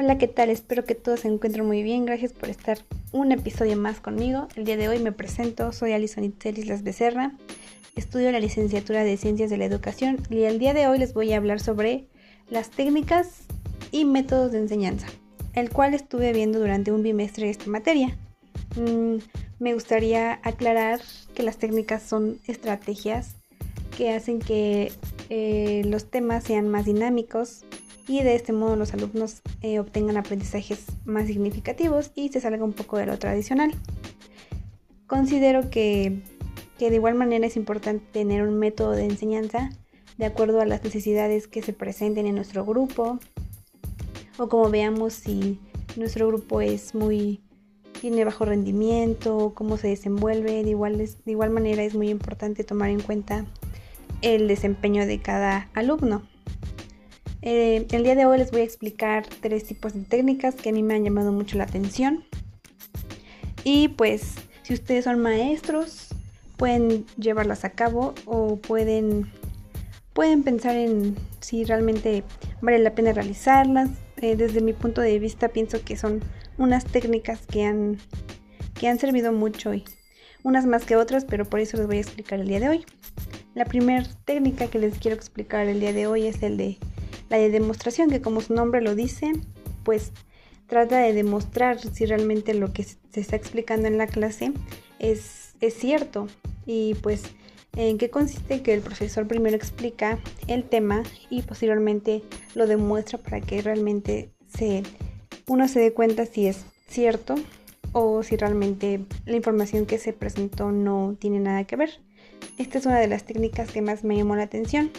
Hola, ¿qué tal? Espero que todos se encuentren muy bien. Gracias por estar un episodio más conmigo. El día de hoy me presento, soy Alison Itzelis Las Becerra, estudio la licenciatura de Ciencias de la Educación y el día de hoy les voy a hablar sobre las técnicas y métodos de enseñanza, el cual estuve viendo durante un bimestre de esta materia. Mm, me gustaría aclarar que las técnicas son estrategias que hacen que eh, los temas sean más dinámicos, y de este modo los alumnos eh, obtengan aprendizajes más significativos y se salga un poco de lo tradicional. Considero que, que de igual manera es importante tener un método de enseñanza de acuerdo a las necesidades que se presenten en nuestro grupo o como veamos si nuestro grupo es muy tiene bajo rendimiento, cómo se desenvuelve, de igual, de igual manera es muy importante tomar en cuenta el desempeño de cada alumno. Eh, el día de hoy les voy a explicar tres tipos de técnicas que a mí me han llamado mucho la atención. Y pues si ustedes son maestros, pueden llevarlas a cabo o pueden, pueden pensar en si realmente vale la pena realizarlas. Eh, desde mi punto de vista pienso que son unas técnicas que han, que han servido mucho y unas más que otras, pero por eso les voy a explicar el día de hoy. La primera técnica que les quiero explicar el día de hoy es el de la de demostración, que como su nombre lo dice, pues trata de demostrar si realmente lo que se está explicando en la clase es, es cierto. Y pues en qué consiste que el profesor primero explica el tema y posteriormente lo demuestra para que realmente se, uno se dé cuenta si es cierto o si realmente la información que se presentó no tiene nada que ver. Esta es una de las técnicas que más me llamó la atención.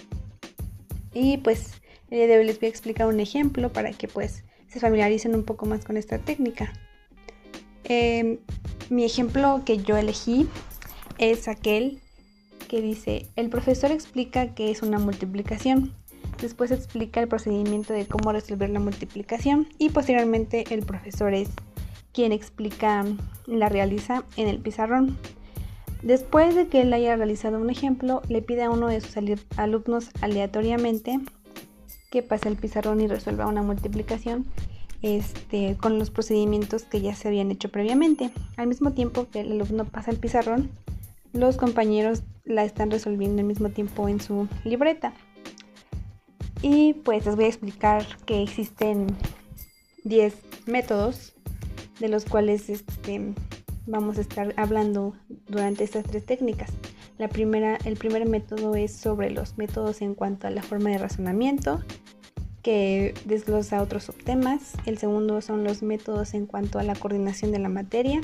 Y pues el día de hoy les voy a explicar un ejemplo para que pues se familiaricen un poco más con esta técnica. Em, mi ejemplo que yo elegí es aquel que dice, el profesor explica qué es una multiplicación, después explica el procedimiento de cómo resolver la multiplicación y posteriormente el profesor es quien explica, la realiza en el pizarrón. Después de que él haya realizado un ejemplo, le pide a uno de sus alumnos aleatoriamente que pase el pizarrón y resuelva una multiplicación este, con los procedimientos que ya se habían hecho previamente. Al mismo tiempo que el alumno pasa el pizarrón, los compañeros la están resolviendo al mismo tiempo en su libreta. Y pues les voy a explicar que existen 10 métodos de los cuales este, vamos a estar hablando durante estas tres técnicas. La primera, el primer método es sobre los métodos en cuanto a la forma de razonamiento, que desglosa otros subtemas. El segundo son los métodos en cuanto a la coordinación de la materia.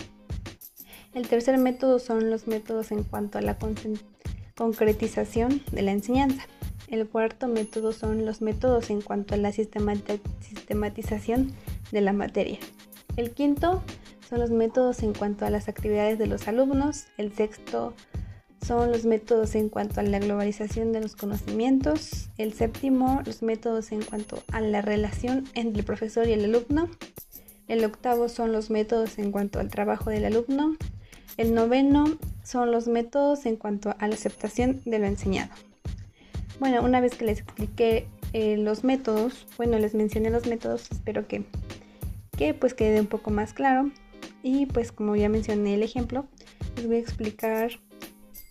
El tercer método son los métodos en cuanto a la concretización de la enseñanza. El cuarto método son los métodos en cuanto a la sistematización de la materia. El quinto son los métodos en cuanto a las actividades de los alumnos. El sexto son los métodos en cuanto a la globalización de los conocimientos. El séptimo, los métodos en cuanto a la relación entre el profesor y el alumno. El octavo son los métodos en cuanto al trabajo del alumno. El noveno son los métodos en cuanto a la aceptación de lo enseñado. Bueno, una vez que les expliqué eh, los métodos, bueno, les mencioné los métodos, espero que, que pues quede un poco más claro. Y pues como ya mencioné el ejemplo, les voy a explicar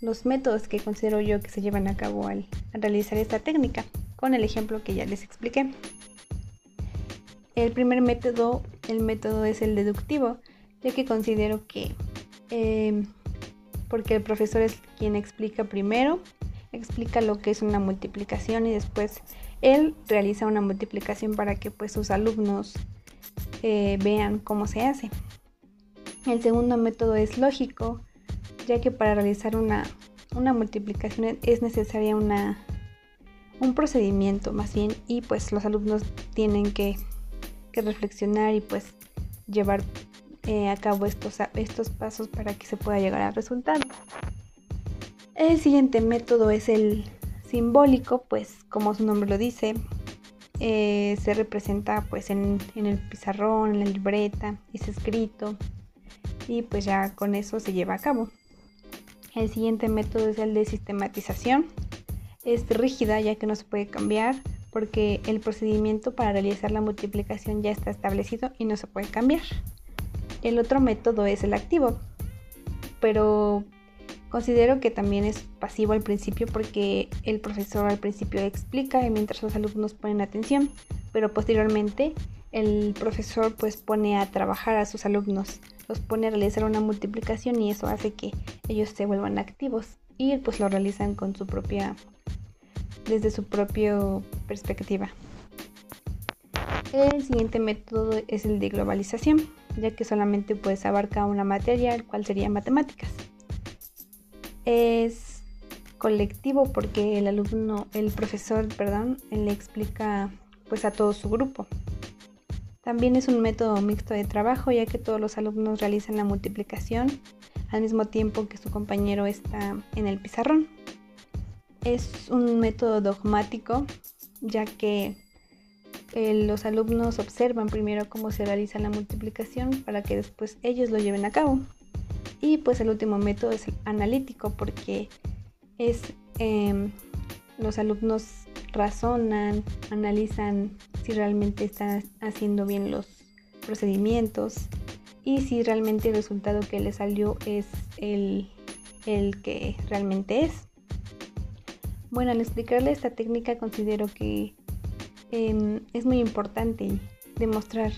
los métodos que considero yo que se llevan a cabo al, realizar esta técnica, con el ejemplo que ya les expliqué. El primer método, el método es el deductivo, ya que considero que, em, porque el profesor es quien explica primero, explica lo que es una multiplicación y después él realiza una multiplicación para que pues sus alumnos eh, vean cómo se hace. El segundo método es lógico, ya que para realizar una, multiplicación es necesaria una, un procedimiento más bien y pues los alumnos tienen que, reflexionar y pues llevar eh, a cabo estos, estos pasos para que se pueda llegar al resultado. El siguiente método es el simbólico, pues como su nombre lo dice, eh, se representa pues en, en, el pizarrón, en la libreta, es escrito y pues ya con eso se lleva a cabo. El siguiente método es el de sistematización. Es rígida ya que no se puede cambiar, porque el procedimiento para realizar la multiplicación ya está establecido y no se puede cambiar. El otro método es el activo, pero considero que también es pasivo al principio porque el profesor al principio explica y mientras los alumnos ponen atención, pero posteriormente el profesor pues pone a trabajar a sus alumnos, los pone a realizar una multiplicación y eso hace que ellos se vuelvan activos y pues lo realizan con su propia desde su propia perspectiva. El siguiente método es el de globalización, ya que solamente pues abarca una materia, el cual sería matemáticas. Es colectivo porque el alumno, el profesor, perdón, le explica pues a todo su grupo. También es un método mixto de trabajo, ya que todos los alumnos realizan la multiplicación al mismo tiempo que su compañero está en el pizarrón. Es un método dogmático, ya que eh, los alumnos observan primero cómo se realiza la multiplicación para que después ellos lo lleven a cabo. Y pues el último método es el analítico, porque es em, los alumnos razonan, analizan si realmente están haciendo bien los procedimientos y si realmente el resultado que les salió es el, el que realmente es. Bueno, al explicarle esta técnica considero que em, es muy importante demostrar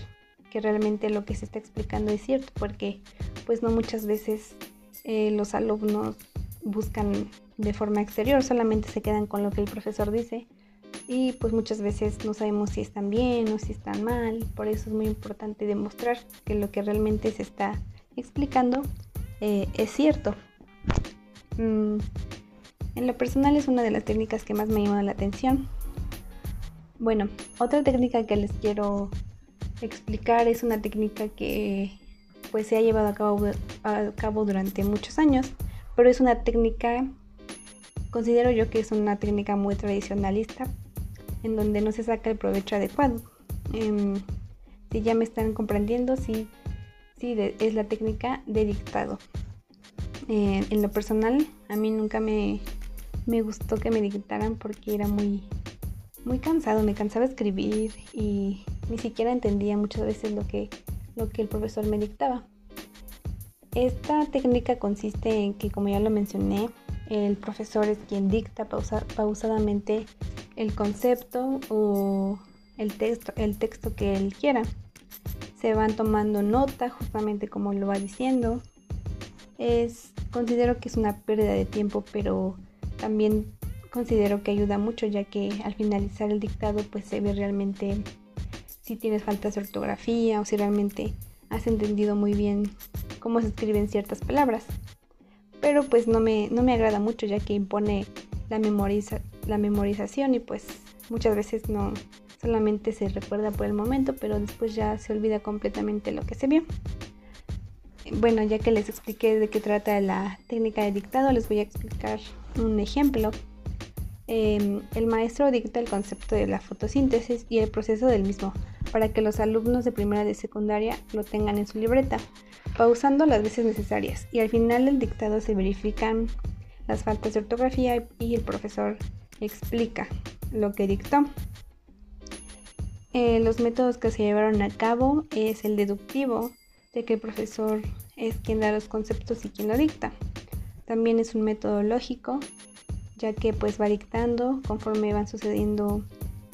que realmente lo que se está explicando es cierto, porque pues no muchas veces eh, los alumnos buscan de forma exterior, solamente se quedan con lo que el profesor dice y pues muchas veces no sabemos si están bien o si están mal, por eso es muy importante demostrar que lo que realmente se está explicando eh, es cierto. Mm, en lo personal es una de las técnicas que más me llama la atención. Bueno, otra técnica que les quiero explicar es una técnica que pues se ha llevado a cabo, a cabo durante muchos años, pero es una técnica, considero yo que es una técnica muy tradicionalista, en donde no se saca el provecho adecuado. Em, si ya me están comprendiendo, sí, sí es la técnica de dictado. Eh, en lo personal, a mí nunca me me gustó que me dictaran porque era muy, muy cansado, me cansaba escribir y ni siquiera entendía muchas veces lo que, lo que el profesor me dictaba. Esta técnica consiste en que, como ya lo mencioné, el profesor es quien dicta pausadamente el concepto o el texto, el texto que él quiera. Se van tomando nota justamente como lo va diciendo. Es, considero que es una pérdida de tiempo, pero también considero que ayuda mucho ya que al finalizar el dictado pues se ve realmente si tienes faltas de ortografía o si realmente has entendido muy bien cómo se escriben ciertas palabras. Pero pues no me, no me agrada mucho ya que impone la, memoriza, la memorización y pues muchas veces no solamente se recuerda por el momento, pero después ya se olvida completamente lo que se vio. Bueno, ya que les expliqué de qué trata la técnica de dictado, les voy a explicar un ejemplo. Em, el maestro dicta el concepto de la fotosíntesis y el proceso del mismo para que los alumnos de primera de secundaria lo tengan en su libreta, pausando las veces necesarias. Y al final del dictado se verifican las faltas de ortografía y el profesor explica lo que dictó. Eh, los métodos que se llevaron a cabo es el deductivo, de que el profesor es quien da los conceptos y quien lo dicta. También es un método lógico, ya que pues va dictando conforme van sucediendo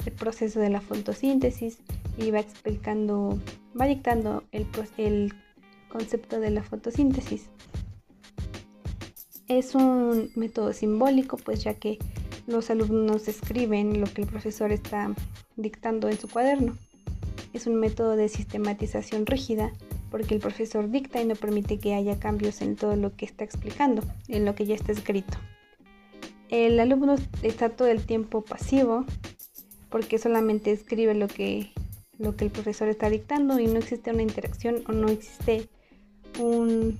el proceso de la fotosíntesis y va explicando, va dictando el, el concepto de la fotosíntesis. Es un método simbólico, pues ya que los alumnos escriben lo que el profesor está dictando en su cuaderno. Es un método de sistematización rígida, porque el profesor dicta y no permite que haya cambios en todo lo que está explicando, en lo que ya está escrito. El alumno está todo el tiempo pasivo porque solamente escribe lo que, lo que el profesor está dictando y no existe una interacción o no existe un,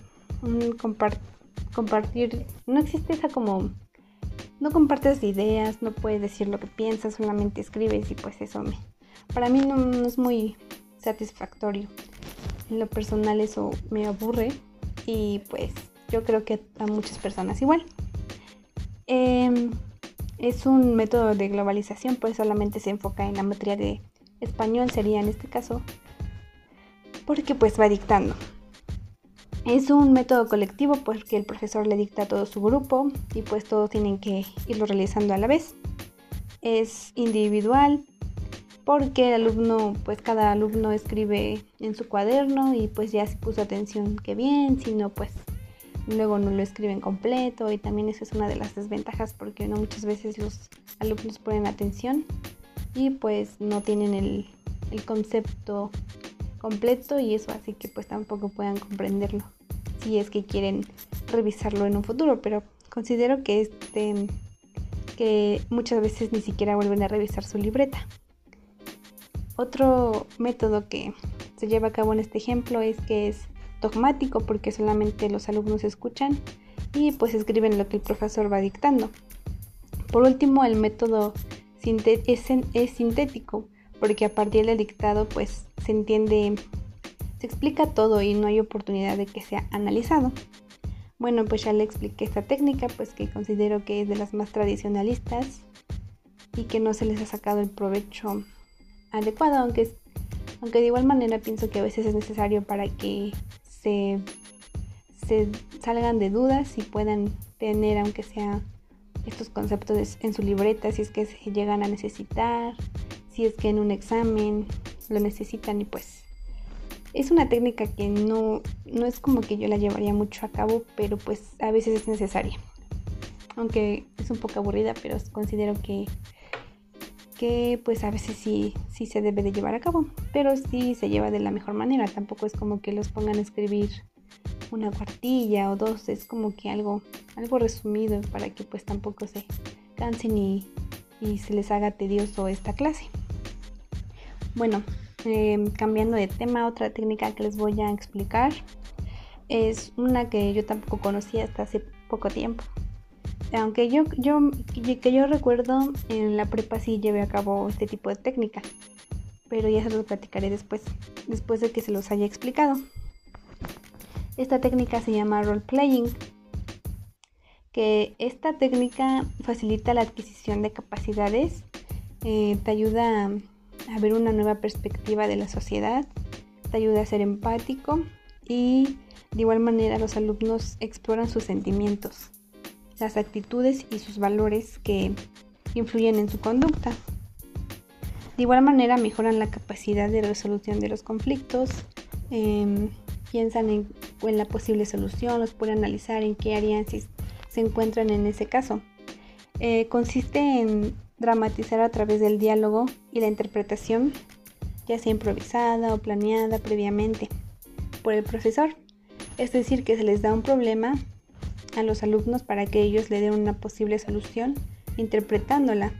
compartir, no existe esa como, no compartes ideas, no puedes decir lo que piensas, solamente escribes y pues eso me, para mí no es muy satisfactorio. En lo personal eso me aburre y pues yo creo que a muchas personas igual. Em, es un método de globalización, pues solamente se enfoca en la materia de español, sería en este caso, porque pues va dictando. Es un método colectivo porque el profesor le dicta a todo su grupo y pues todos tienen que irlo realizando a la vez. Es individual porque el alumno, pues cada alumno escribe en su cuaderno y pues ya se puso atención que bien, si no pues luego no lo escriben completo y también esa es una de las desventajas porque no muchas veces los alumnos ponen atención y pues no tienen el, el concepto completo y eso así que pues tampoco puedan comprenderlo si es que quieren revisarlo en un futuro, pero considero que este que muchas veces ni siquiera vuelven a revisar su libreta. Otro método que se lleva a cabo en este ejemplo es que es dogmático porque solamente los alumnos escuchan y pues escriben lo que el profesor va dictando. Por último, el método es, es sintético porque a partir del dictado pues se entiende, se explica todo y no hay oportunidad de que sea analizado. Bueno, pues ya le expliqué esta técnica, pues que considero que es de las más tradicionalistas y que no se les ha sacado el provecho adecuado, aunque, aunque de igual manera pienso que a veces es necesario para que se, se salgan de dudas y puedan tener, aunque sea estos conceptos en su libreta, si es que se llegan a necesitar, si es que en un examen lo necesitan y pues es una técnica que no, no es como que yo la llevaría mucho a cabo, pero pues a veces es necesaria. Aunque es un poco aburrida, pero considero que que pues a veces sí, sí se debe de llevar a cabo, pero sí se lleva de la mejor manera, tampoco es como que los pongan a escribir una cuartilla o dos, es como que algo, algo resumido para que pues tampoco se cansen y, se les haga tedioso esta clase. Bueno, em, cambiando de tema, otra técnica que les voy a explicar es una que yo tampoco conocía hasta hace poco tiempo aunque yo, yo, que yo recuerdo, en la prepa sí llevé a cabo este tipo de técnica, pero ya se los platicaré después, después de que se los haya explicado. Esta técnica se llama role playing, que esta técnica facilita la adquisición de capacidades, eh, te ayuda a ver una nueva perspectiva de la sociedad, te ayuda a ser empático y de igual manera los alumnos exploran sus sentimientos las actitudes y sus valores que influyen en su conducta. De igual manera mejoran la capacidad de resolución de los conflictos, em, piensan en, la posible solución, los pueden analizar en qué harían se encuentran en ese caso. Eh, consiste en dramatizar a través del diálogo y la interpretación, ya sea improvisada o planeada previamente por el profesor. Es decir, que se les da un problema a los alumnos para que ellos le den una posible solución interpretándola.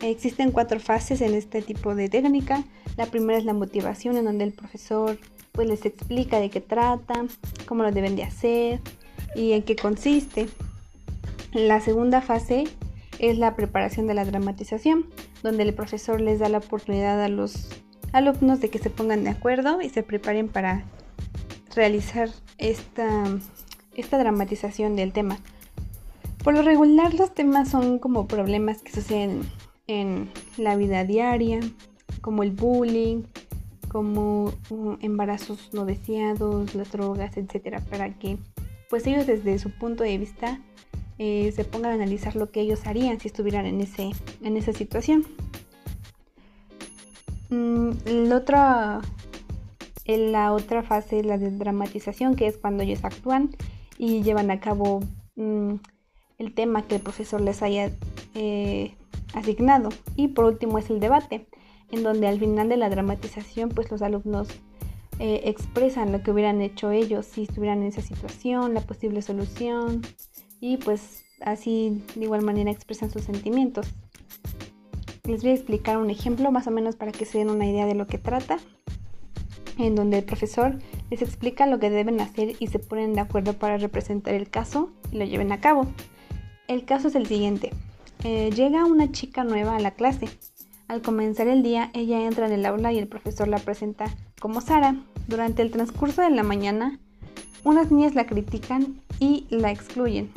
Existen cuatro fases en este tipo de técnica. La primera es la motivación, en donde el profesor pues les explica de qué trata, cómo lo deben de hacer y en qué consiste. La segunda fase es la preparación de la dramatización, donde el profesor les da la oportunidad a los alumnos de que se pongan de acuerdo y se preparen para realizar esta esta dramatización del tema. Por lo regular los temas son como problemas que suceden en la vida diaria, como el bullying, como uh, embarazos no deseados, las drogas, etcétera, para que pues ellos desde su punto de vista eh, se pongan a analizar lo que ellos harían si estuvieran en, ese, en esa situación. Mm, otra, la otra fase es la de dramatización, que es cuando ellos actúan y llevan a cabo mm, el tema que el profesor les haya eh, asignado. Y por último es el debate, en donde al final de la dramatización pues los alumnos eh, expresan lo que hubieran hecho ellos si estuvieran en esa situación, la posible solución y pues así de igual manera expresan sus sentimientos. Les voy a explicar un ejemplo más o menos para que se den una idea de lo que trata, en donde el profesor les explica lo que deben hacer y se ponen de acuerdo para representar el caso y lo lleven a cabo. El caso es el siguiente. Eh, llega una chica nueva a la clase. Al comenzar el día, ella entra en el aula y el profesor la presenta como Sara. Durante el transcurso de la mañana, unas niñas la critican y la excluyen.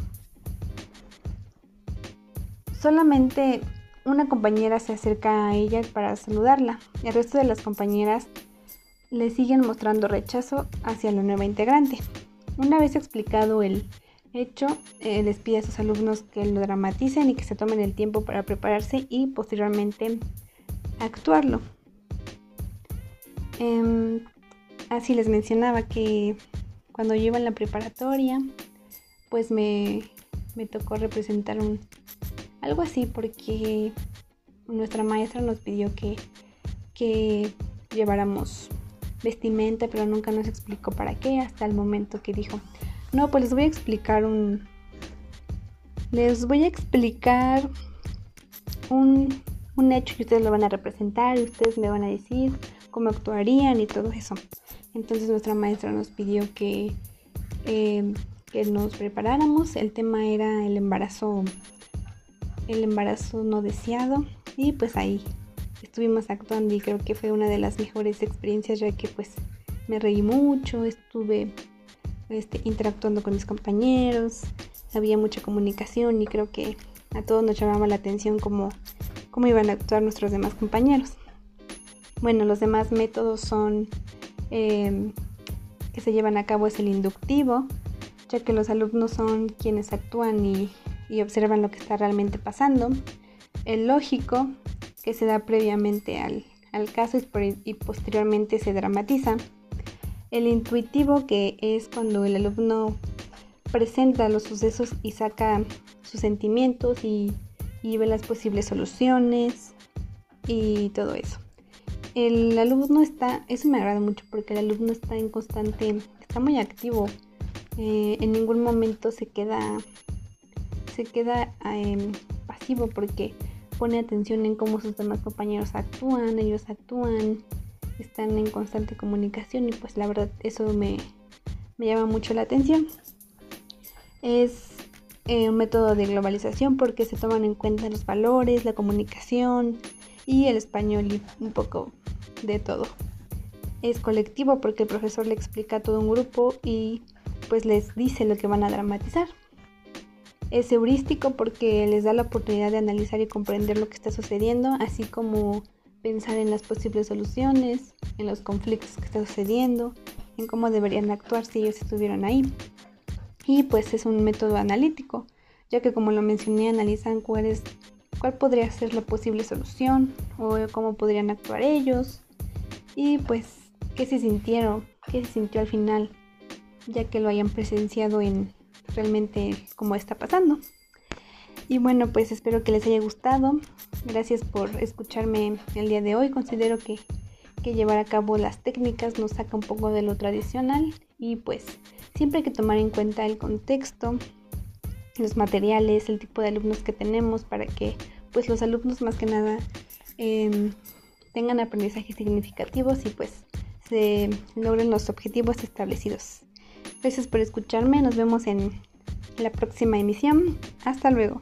Solamente una compañera se acerca a ella para saludarla. El resto de las compañeras le siguen mostrando rechazo hacia la nueva integrante. Una vez explicado el hecho, eh, les pide a sus alumnos que lo dramaticen y que se tomen el tiempo para prepararse y posteriormente actuarlo. Em, así les mencionaba que cuando yo iba en la preparatoria, pues me, me tocó representar un, algo así porque nuestra maestra nos pidió que, que lleváramos vestimenta, pero nunca nos explicó para qué hasta el momento que dijo, no, pues les voy a explicar un... Les voy a explicar un, un hecho que ustedes lo van a representar y ustedes me van a decir cómo actuarían y todo eso. Entonces nuestra maestra nos pidió que, eh, que nos preparáramos. El tema era el embarazo, el embarazo no deseado y pues ahí estuvimos actuando y creo que fue una de las mejores experiencias ya que pues me reí mucho, estuve este, interactuando con mis compañeros, había mucha comunicación y creo que a todos nos llamaba la atención cómo, cómo iban a actuar nuestros demás compañeros. Bueno, los demás métodos son em, que se llevan a cabo es el inductivo, ya que los alumnos son quienes actúan y, y observan lo que está realmente pasando. El lógico, que se da previamente al, caso y, posteriormente se dramatiza. El intuitivo, que es cuando el alumno presenta los sucesos y saca sus sentimientos y, y ve las posibles soluciones y todo eso. El alumno está, eso me agrada mucho porque el alumno está en constante, está muy activo. Eh, en ningún momento se queda, se queda em, pasivo porque pone atención en cómo sus demás compañeros actúan, ellos actúan, están en constante comunicación y pues la verdad eso me, llama mucho la atención. Es eh, un método de globalización porque se toman en cuenta los valores, la comunicación y el español y un poco de todo. Es colectivo porque el profesor le explica a todo un grupo y pues les dice lo que van a dramatizar. Es heurístico porque les da la oportunidad de analizar y comprender lo que está sucediendo, así como pensar en las posibles soluciones, en los conflictos que están sucediendo, en cómo deberían actuar si ellos estuvieran ahí. Y pues es un método analítico, ya que como lo mencioné, analizan cuál, es, cuál podría ser la posible solución o cómo podrían actuar ellos. Y pues qué se sintieron, qué se sintió al final, ya que lo hayan presenciado en realmente cómo está pasando. Y bueno, pues espero que les haya gustado. Gracias por escucharme el día de hoy. Considero que, que llevar a cabo las técnicas nos saca un poco de lo tradicional y pues siempre hay que tomar en cuenta el contexto, los materiales, el tipo de alumnos que tenemos para que pues los alumnos más que nada em, tengan aprendizajes significativos y pues se logren los objetivos establecidos. Gracias por escucharme, nos vemos en la próxima emisión. Hasta luego.